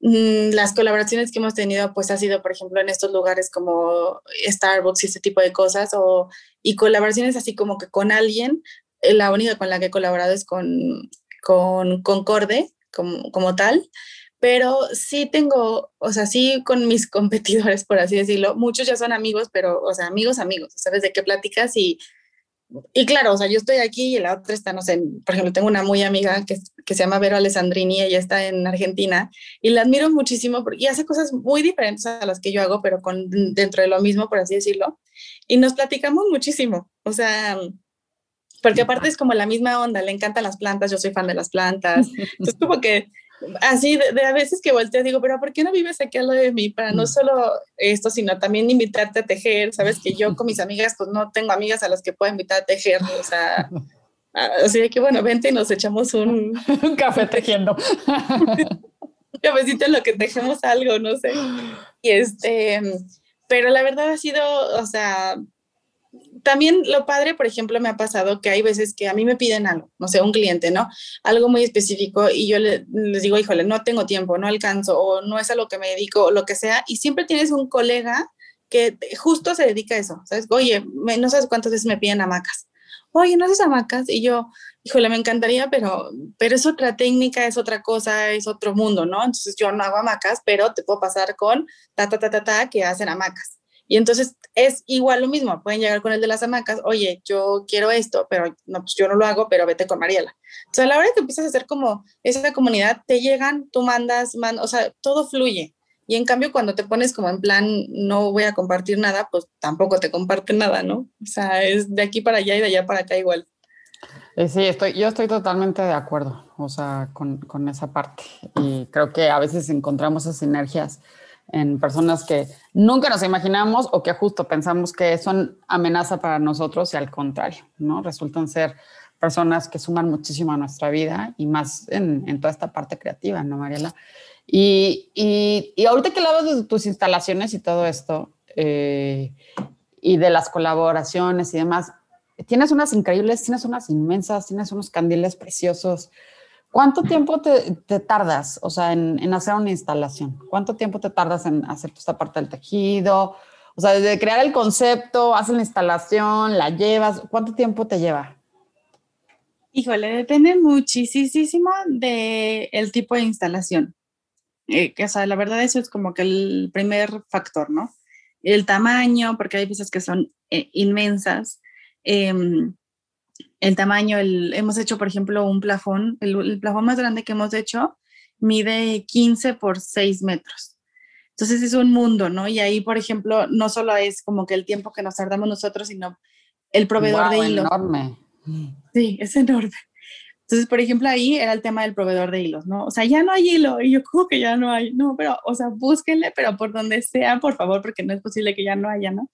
Mm, las colaboraciones que hemos tenido, pues ha sido, por ejemplo, en estos lugares como Starbucks y este tipo de cosas, o, y colaboraciones así como que con alguien, eh, la única con la que he colaborado es con, con Concorde como, como tal, pero sí tengo, o sea, sí con mis (laughs) competidores, por así decirlo, muchos ya son amigos, pero, o sea, amigos, amigos, ¿sabes de qué platicas? Y, y claro, o sea, yo estoy aquí y la otra está, no sé, por ejemplo, tengo una muy amiga que, que se llama Vero Alessandrini, ella está en Argentina y la admiro muchísimo porque hace cosas muy diferentes a las que yo hago, pero con, dentro de lo mismo, por así decirlo. Y nos platicamos muchísimo, o sea, porque aparte es como la misma onda, le encantan las plantas, yo soy fan de las plantas. (laughs) Entonces, como que así de, a veces que volteo digo, pero ¿por qué no vives aquí al lado de mí? Para no mm. solo esto, sino también invitarte a tejer. Sabes que yo con (laughs) mis amigas, pues no tengo amigas a las que pueda invitar a tejer. O sea, (laughs) así que bueno, vente y nos echamos un, (laughs) un café tejiendo. un cafecito en lo que tejemos algo, no sé. (gasps) Y este, pero la verdad ha sido, o sea, también lo padre, por ejemplo, me ha pasado que hay veces que a mí me piden algo, no sé, un cliente, ¿no? Algo muy específico y yo les digo, híjole, no tengo tiempo, no alcanzo o no es a lo que me dedico o lo que sea. Y siempre tienes un colega que justo se dedica a eso, ¿sabes? Oye, no sabes cuántas veces me piden hamacas. Oye, ¿no haces hamacas? Y yo, híjole, me encantaría, pero, pero es otra técnica, es otra cosa, es otro mundo, ¿no? Entonces yo no hago hamacas, pero te puedo pasar con ta, ta, ta, ta, ta, que hacen hamacas. Y entonces es igual lo mismo, pueden llegar con el de las hamacas, oye, yo quiero esto, pero no, pues yo no lo hago, pero vete con Mariela. Sea, a la hora que empiezas a hacer como esa comunidad, te llegan, tú mandas, o sea, todo fluye. Y en cambio, cuando te pones como en plan, no voy a compartir nada, pues tampoco te comparte nada, ¿no? O sea, es de aquí para allá y de allá para acá igual. Eh, sí, estoy, yo estoy totalmente de acuerdo, o sea, con, con, esa parte. Y creo que a veces encontramos esas sinergias en personas que nunca nos imaginamos o que justo pensamos que son amenaza para nosotros y al contrario, ¿no? Resultan ser personas que suman muchísimo a nuestra vida y más en, en toda esta parte creativa, ¿no, Mariela? Y, y, y, ahorita que hablabas de tus instalaciones y todo esto, eh, y de las colaboraciones y demás, tienes unas increíbles, tienes unas inmensas, tienes unos candiles preciosos. ¿Cuánto tiempo te, tardas, o sea, en, hacer una instalación? ¿Cuánto tiempo te tardas en hacer esta parte del tejido? O sea, desde crear el concepto, haces la instalación, la llevas, ¿cuánto tiempo te lleva? Híjole, depende muchísimo del el tipo de instalación. Eh, que, o sea, la verdad eso es como que el primer factor, ¿no? El tamaño, porque hay piezas que son eh, inmensas. Em, el tamaño, el, hemos hecho, por ejemplo, un plafón, el, el, plafón más grande que hemos hecho mide 15 por 6 metros. Entonces es un mundo, ¿no? Y ahí, por ejemplo, no solo es como que el tiempo que nos tardamos nosotros, sino el proveedor wow, de hilo. enorme. Sí, es enorme. Entonces, por ejemplo, ahí era el tema del proveedor de hilos, ¿no? O sea, ya no hay hilo. Y yo, ¿cómo que ya no hay? No, pero, o sea, búsquenle, pero por donde sea, por favor, porque no es posible que ya no haya, ¿no?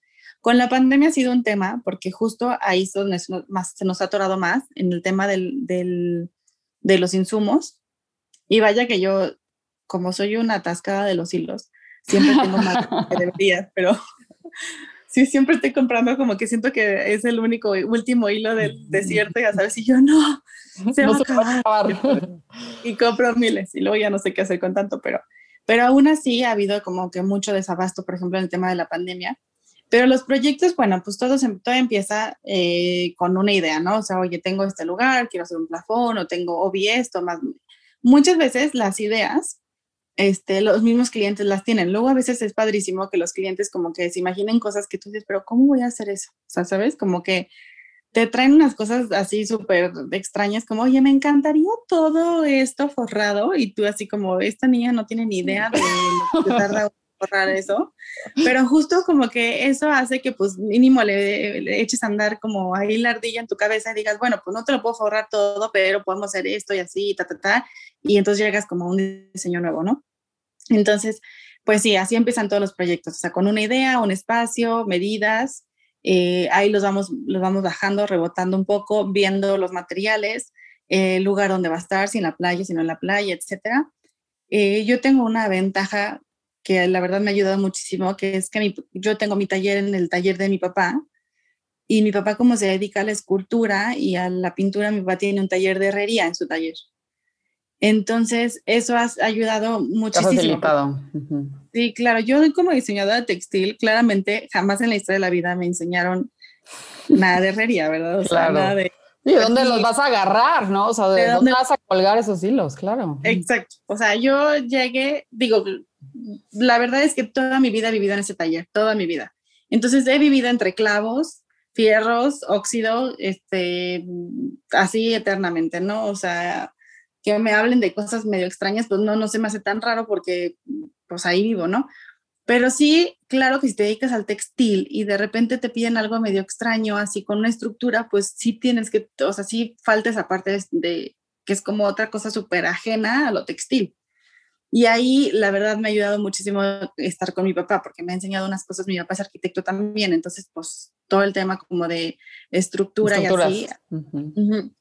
Con la pandemia ha sido un tema, porque justo ahí es más, se nos ha atorado más, en el tema del, del, de los insumos. Y vaya que yo, como soy una atascada de los hilos, siempre tengo más que (laughs) debería, pero (laughs) sí, siempre estoy comprando como que siento que es el único último hilo del desierto, ya sabes, y yo no, (laughs) se No va se va a acabar. acabar. Y compro miles y luego ya no sé qué hacer con tanto, pero, pero aún así ha habido como que mucho desabasto, por ejemplo, en el tema de la pandemia. Pero los proyectos, bueno, pues todo, se- todo empieza eh, con una idea, ¿no? O sea, oye, tengo este lugar, quiero hacer un plafón, o tengo, o vi esto, más. Muchas veces las ideas, este, los mismos clientes las tienen. Luego a veces es padrísimo que los clientes como que se imaginen cosas que tú dices, pero ¿cómo voy a hacer eso? O sea, ¿sabes? Como que te traen unas cosas así súper extrañas, como, oye, me encantaría todo esto forrado, y tú así como, esta niña no tiene ni idea de lo que (laughs) tarda forrar eso, pero justo como que eso hace que pues mínimo le, le eches a andar como ahí la ardilla en tu cabeza y digas, bueno, pues no te lo puedo forrar todo, pero podemos hacer esto y así, ta, ta, ta, y entonces llegas como un diseño nuevo, ¿no? Entonces, pues sí, así empiezan todos los proyectos, o sea, con una idea, un espacio, medidas, eh, ahí los vamos, los vamos bajando, rebotando un poco, viendo los materiales, el lugar donde va a estar, si en la playa, si no en la playa, etcétera. Eh, yo tengo una ventaja que la verdad me ha ayudado muchísimo, que es que mi- yo tengo mi taller en el taller de mi papá, y mi papá como se dedica a la escultura y a la pintura, mi papá tiene un taller de herrería en su taller. Entonces, eso ha ayudado muchísimo. facilitado. Sí, claro, yo como diseñadora textil, claramente jamás en la historia de la vida me enseñaron nada de herrería, ¿verdad? O sea, Claro. nada de... Sí, ¿de dónde los vas a agarrar, no? O sea, ¿de, ¿De dónde dónde- vas a colgar esos hilos? Claro. Exacto. O sea, yo llegué, digo, la verdad es que toda mi vida he vivido en ese taller, toda mi vida. Entonces he vivido entre clavos, fierros, óxido, este, así eternamente, ¿no? O sea, que me hablen de cosas medio extrañas, pues no, no se me hace tan raro porque pues ahí vivo, ¿no? Pero sí, claro que si te dedicas al textil y de repente te piden algo medio extraño, así con una estructura, pues sí tienes que, o sea, sí falta esa parte de, de- que es como otra cosa súper ajena a lo textil. Y ahí, la verdad, me ha ayudado muchísimo estar con mi papá, porque me ha enseñado unas cosas, mi papá es arquitecto también, entonces, pues, todo el tema como de estructura Estructuras. y así, Ujú. Ujú.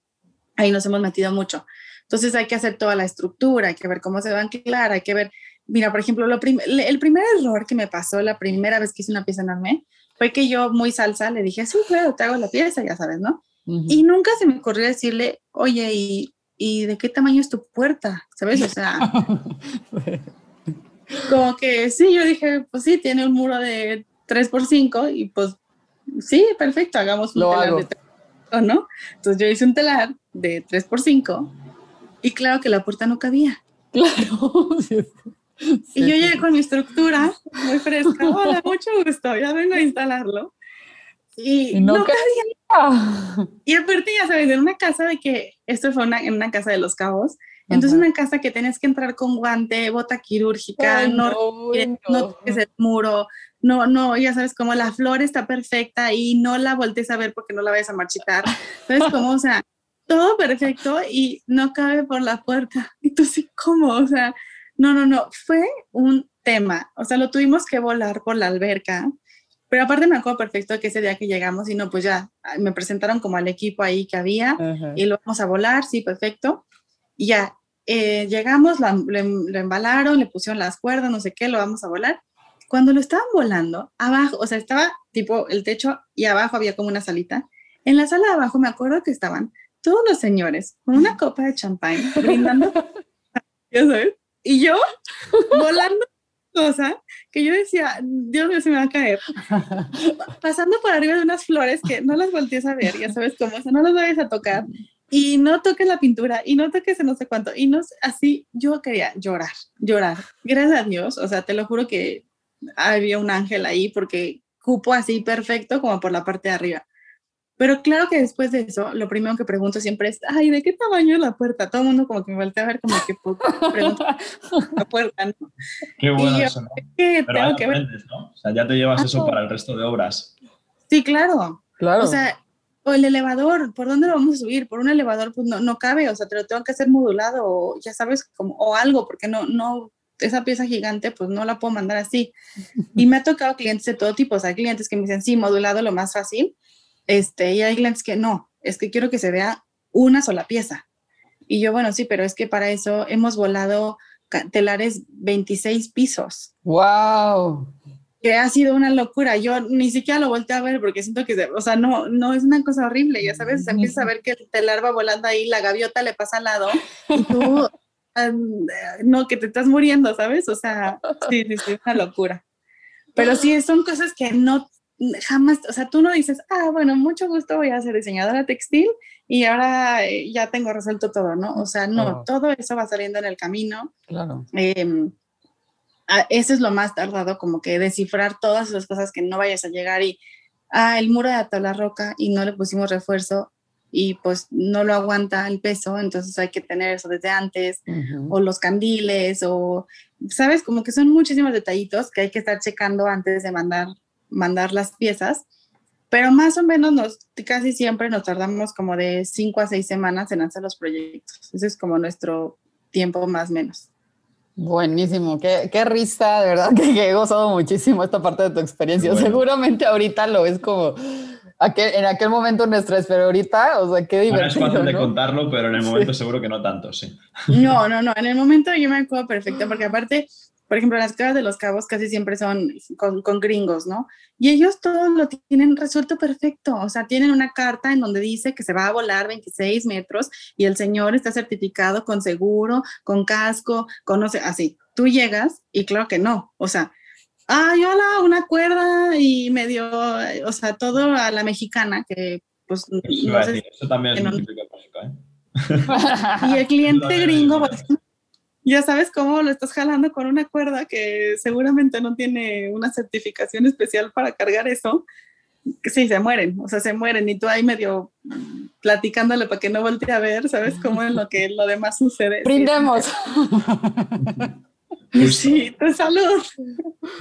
Ahí nos hemos metido mucho. Entonces hay que hacer toda la estructura, hay que ver cómo se va a anclar, hay que ver, mira, por ejemplo, lo prim- el primer error que me pasó la primera vez que hice una pieza enorme fue que yo muy salsa le dije, sí, claro, te hago la pieza, ya sabes, ¿no? Ujú. Y nunca se me ocurrió decirle, oye, ¿y, y de qué tamaño es tu puerta? ¿Sabes? O sea, (laughs) como que sí, yo dije, pues sí, tiene un muro de 3 por 5 y pues sí, perfecto, hagamos un Lo telar hago. de 3 por 5, ¿no? Entonces yo hice un telar de 3 por 5 y claro que la puerta no cabía. Claro. (laughs) (laughs) sí. Y yo Sí, llegué con mi estructura muy fresca, (laughs) hola, mucho gusto, ya vengo a instalarlo. Y, Y no no, ca- cabía. Y aparte, ya sabes, en una casa de que, esto fue una, en una casa de Los Cabos, entonces una casa que tenías que entrar con guante, bota quirúrgica, no, no, toques el muro, no, no, ya sabes, como la flor está perfecta y no la voltees a ver porque no la vayas a marchitar. Entonces, (laughs) como, o sea, todo perfecto y no cabe por la puerta. Y tú sí, ¿cómo? O sea, no, no, no, fue un tema. O sea, lo tuvimos que volar por la alberca. Pero aparte me acuerdo perfecto que ese día que llegamos y no, pues ya me presentaron como al equipo ahí que había y lo vamos a volar, sí, perfecto. Y ya eh, llegamos, lo, lo, embalaron, le pusieron las cuerdas, no sé qué, lo vamos a volar. Cuando lo estaban volando, abajo, o sea, estaba tipo el techo y abajo había como una salita. En la sala de abajo me acuerdo que estaban todos los señores con una copa de champán brindando, (laughs) ya sabes, y yo (laughs) volando cosa que yo decía, Dios mío, se me va a caer. (laughs) Pasando por arriba de unas flores que no las voltees a ver, ya sabes cómo, o sea, no las vayas a tocar y no toques la pintura y no toques no sé cuánto. Y no, así yo quería llorar, llorar. Gracias a Dios, o sea, te lo juro que había un ángel ahí porque cupo así perfecto como por la parte de arriba. Pero claro que después de eso, lo primero que pregunto siempre es, ay, ¿de qué tamaño es la puerta? Todo el mundo como que me voltea a ver como que (laughs) pregunta la puerta, ¿no? Qué bueno eso, ¿no? Pero tengo que aprendes, ¿no? O sea, ya te llevas eso para el resto de obras. Sí, claro. Claro. O sea, o el elevador, ¿por dónde lo vamos a subir? Por un elevador, pues no, no cabe, o sea, te lo tengo que hacer modulado, o ya sabes, como, o algo, porque no, no, esa pieza gigante, pues no la puedo mandar así. Y me ha tocado clientes de todo tipo, o sea, clientes que me dicen, sí, modulado lo más fácil, este, y hay clientes que no, es que quiero que se vea una sola pieza. Y yo, bueno, sí, pero es que para eso hemos volado telares 26 pisos. ¡Wow! Que ha sido una locura. Yo ni siquiera lo volteé a ver porque siento que, o sea, no, no es una cosa horrible. Ya sabes, se empieza a ver que el telar va volando ahí, la gaviota le pasa al lado y tú, (laughs) no, que te estás muriendo, ¿sabes? O sea, sí, sí, sí, una locura. Pero sí, son cosas que no jamás, o sea, tú no dices, ah, bueno, mucho gusto, voy a ser diseñadora textil y ahora eh, ya tengo resuelto todo, ¿no? O sea, no, todo eso va saliendo en el camino. Claro. Eh, eso es lo más tardado, como que descifrar todas esas cosas que no vayas a llegar y, ah, el muro de la tabla roca y no le pusimos refuerzo y pues no lo aguanta el peso, entonces hay que tener eso desde antes, o los candiles, o, ¿sabes? Como que son muchísimos detallitos que hay que estar checando antes de mandar mandar las piezas, pero más o menos nos, casi siempre nos tardamos como de cinco a seis semanas en hacer los proyectos. Ese es como nuestro tiempo más o menos. Buenísimo, qué, qué risa, de verdad que, he gozado muchísimo esta parte de tu experiencia. Seguramente ahorita lo es como aquel, en aquel momento nuestra pero ahorita, o sea, qué divertido. es fácil de contarlo, pero en el momento seguro que no tanto, sí. No, no, no, en el momento yo me acuerdo perfecto, porque aparte por ejemplo, las casas de los cabos casi siempre son con, gringos, ¿no? Y ellos todos lo tienen resuelto perfecto, o sea, tienen una carta en donde dice que se va a volar 26 metros y el señor está certificado con seguro, con casco, con no sé, así. Tú llegas y claro que no, o sea, ay, hola, una cuerda y medio, o sea, todo a la mexicana, que pues... No sé, eso también es típico ¿eh? (laughs) y el cliente gringo, pues, ya sabes cómo lo estás jalando con una cuerda que seguramente no tiene una certificación especial para cargar eso. Sí, se mueren, o sea, se mueren y tú ahí medio platicándole para que no voltee a ver, ¿sabes? Cómo es lo que lo demás sucede. Brindemos. Sí, (laughs) te salud.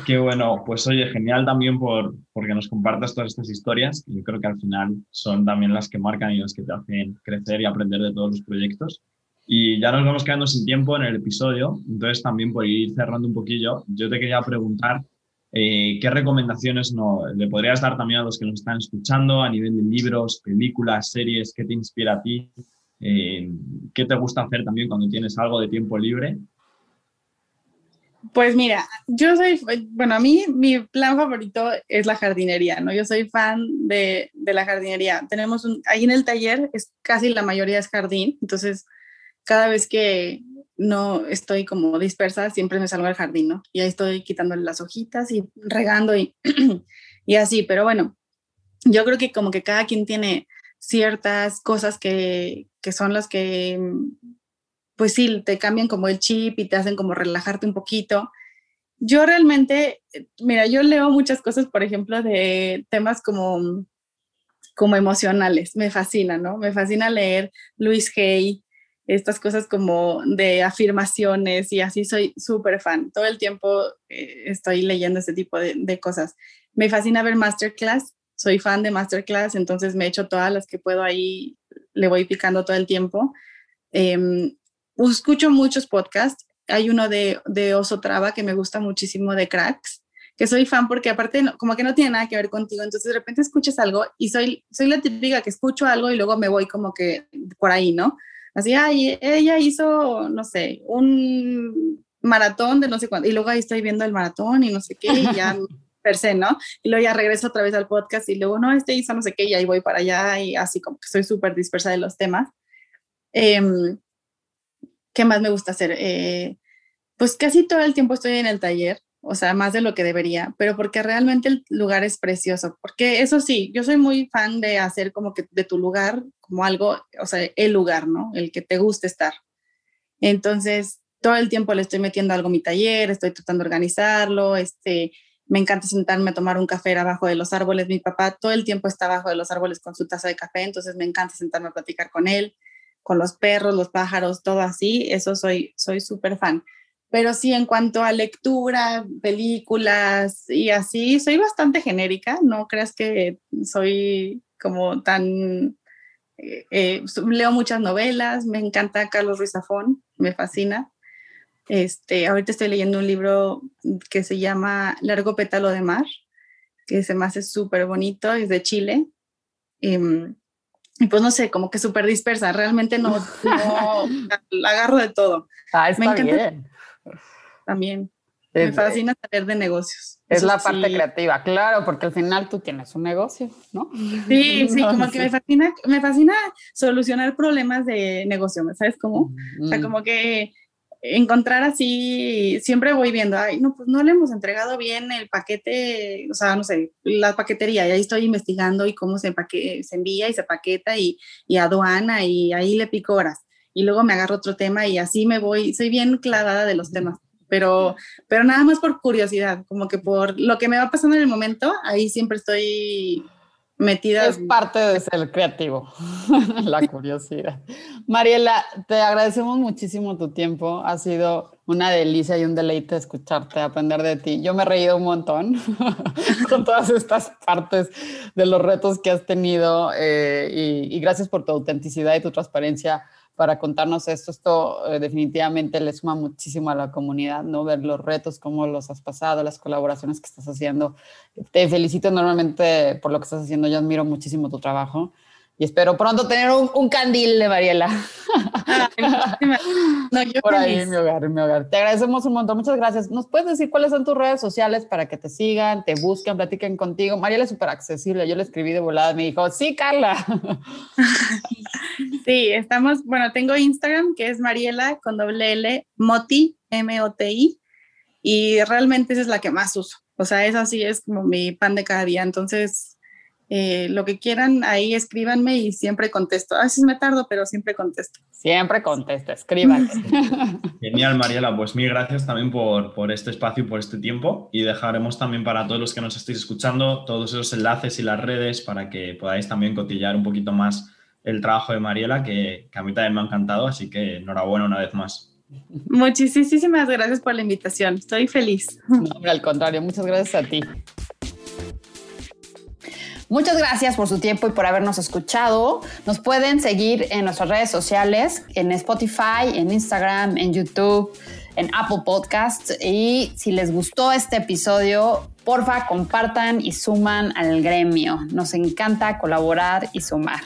Qué bueno, pues oye, genial también por porque nos compartas todas estas historias. Yo creo que al final son también las que marcan y las que te hacen crecer y aprender de todos los proyectos. Y ya nos vamos quedando sin tiempo en el episodio, entonces también por ir cerrando un poquillo, yo te quería preguntar eh, qué recomendaciones le podrías dar también a los que nos están escuchando a nivel de libros, películas, series, qué te inspira a ti, eh, qué te gusta hacer también cuando tienes algo de tiempo libre. Pues mira, yo soy, bueno, a mí mi plan favorito es la jardinería, ¿no? Yo soy fan de, de la jardinería. Tenemos un, ahí en el taller, es casi la mayoría es jardín, entonces cada vez que no estoy como dispersa, siempre me salgo al jardín, ¿no? Y ahí estoy quitándole las hojitas y regando y, (clears throat) y así, pero bueno, yo creo que como que cada quien tiene ciertas cosas que, que son las que, pues sí, te cambian como el chip y te hacen como relajarte un poquito. Yo realmente, mira, yo leo muchas cosas, por ejemplo, de temas como como emocionales. Me fascina, ¿no? Me fascina leer Luis Hay, estas cosas como de afirmaciones y así soy súper fan. Todo el tiempo eh, estoy leyendo este tipo de, cosas. Me fascina ver masterclass, soy fan de masterclass, entonces me echo todas las que puedo ahí, le voy picando todo el tiempo. Em, escucho muchos podcasts, hay uno de, de Oso Traba que me gusta muchísimo de Cracks, que soy fan porque aparte como que no tiene nada que ver contigo, entonces de repente escuchas algo y soy, soy la típica que escucho algo y luego me voy como que por ahí, ¿no? Así, ay, ella hizo, no sé, un maratón de no sé cuánto, y luego ahí estoy viendo el maratón y no sé qué, y ya (laughs) per se, ¿no? Y luego ya regreso otra vez al podcast y luego, no, este hizo no sé qué, y ahí voy para allá y así como que soy súper dispersa de los temas. Em, ¿Qué más me gusta hacer? Eh, pues casi todo el tiempo estoy en el taller o sea, más de lo que debería, pero porque realmente el lugar es precioso, porque eso sí, yo soy muy fan de hacer como que de tu lugar como algo, o sea, el lugar, ¿no? El que te guste estar. Entonces, todo el tiempo le estoy metiendo algo a mi taller, estoy tratando de organizarlo, este, me encanta sentarme a tomar un café abajo de los árboles. Mi papá todo el tiempo está abajo de los árboles con su taza de café, entonces me encanta sentarme a platicar con él, con los perros, los pájaros, todo así. Eso soy soy súper fan. Pero sí, en cuanto a lectura, películas y así, soy bastante genérica. No creas que soy como tan... Eh, eh, leo muchas novelas, me encanta Carlos Ruiz Zafón, me fascina. Este, ahorita estoy leyendo un libro que se llama Largo pétalo de mar, que se me hace súper bonito, es de Chile. Em, y pues no sé, como que súper dispersa, realmente no, (laughs) no agarro de todo. Ah, está me encanta, bien también. me fascina saber de negocios. Es la parte creativa, claro, porque al final tú tienes un negocio, ¿no? Sí, (laughs) sí, como que me fascina, me fascina solucionar problemas de negocio, ¿sabes cómo? O sea, mm. como que encontrar así, siempre voy viendo, ay, no, pues no le hemos entregado bien el paquete, o sea, no sé, la paquetería, y ahí estoy investigando y cómo se, se envía y se paqueta y, y aduana y ahí le pico horas y luego me agarro otro tema y así me voy, soy bien clavada de los temas, pero, pero nada más por curiosidad, como que por lo que me va pasando en el momento, ahí siempre estoy metida. Es parte de ser creativo, (laughs) la curiosidad. Mariela, te agradecemos muchísimo tu tiempo, ha sido una delicia y un deleite escucharte, aprender de ti. Yo me he reído un montón (laughs) con todas estas partes de los retos que has tenido eh, y, y gracias por tu autenticidad y tu transparencia para contarnos esto. Esto eh, definitivamente le suma muchísimo a la comunidad, ¿no? Ver los retos, cómo los has pasado, las colaboraciones que estás haciendo. Te felicito enormemente por lo que estás haciendo. Yo admiro muchísimo tu trabajo y espero pronto tener un, candil de Mariela. no, yo Por ahí en mi hogar, en mi hogar. Te agradecemos un montón, muchas gracias. ¿Nos puedes decir cuáles son tus redes sociales para que te sigan, te busquen, platiquen contigo? Mariela es súper accesible, yo le escribí de volada, me dijo, sí, Carla. (laughs) sí, estamos, bueno, tengo Instagram que es Mariela con doble L, Moti, M-O-T-I, y realmente esa es la que más uso. O sea, esa sí es como mi pan de cada día, entonces eh, lo que quieran, ahí escríbanme y siempre contesto. A veces me tardo, pero siempre contesto. Siempre contesto, escríbanme. (laughs) Genial, Mariela. Pues mil gracias también por, por, este espacio y por este tiempo. Y dejaremos también para todos los que nos estéis escuchando todos esos enlaces y las redes para que podáis también cotillar un poquito más el trabajo de Mariela, que, que a mí también me ha encantado. Así que enhorabuena una vez más. Muchísimas gracias por la invitación. Estoy feliz. No, al contrario, muchas gracias a ti. Muchas gracias por su tiempo y por habernos escuchado. Nos pueden seguir en nuestras redes sociales, en Spotify, en Instagram, en YouTube, en Apple Podcasts. Y si les gustó este episodio, porfa, compartan y suman al gremio. Nos encanta colaborar y sumar.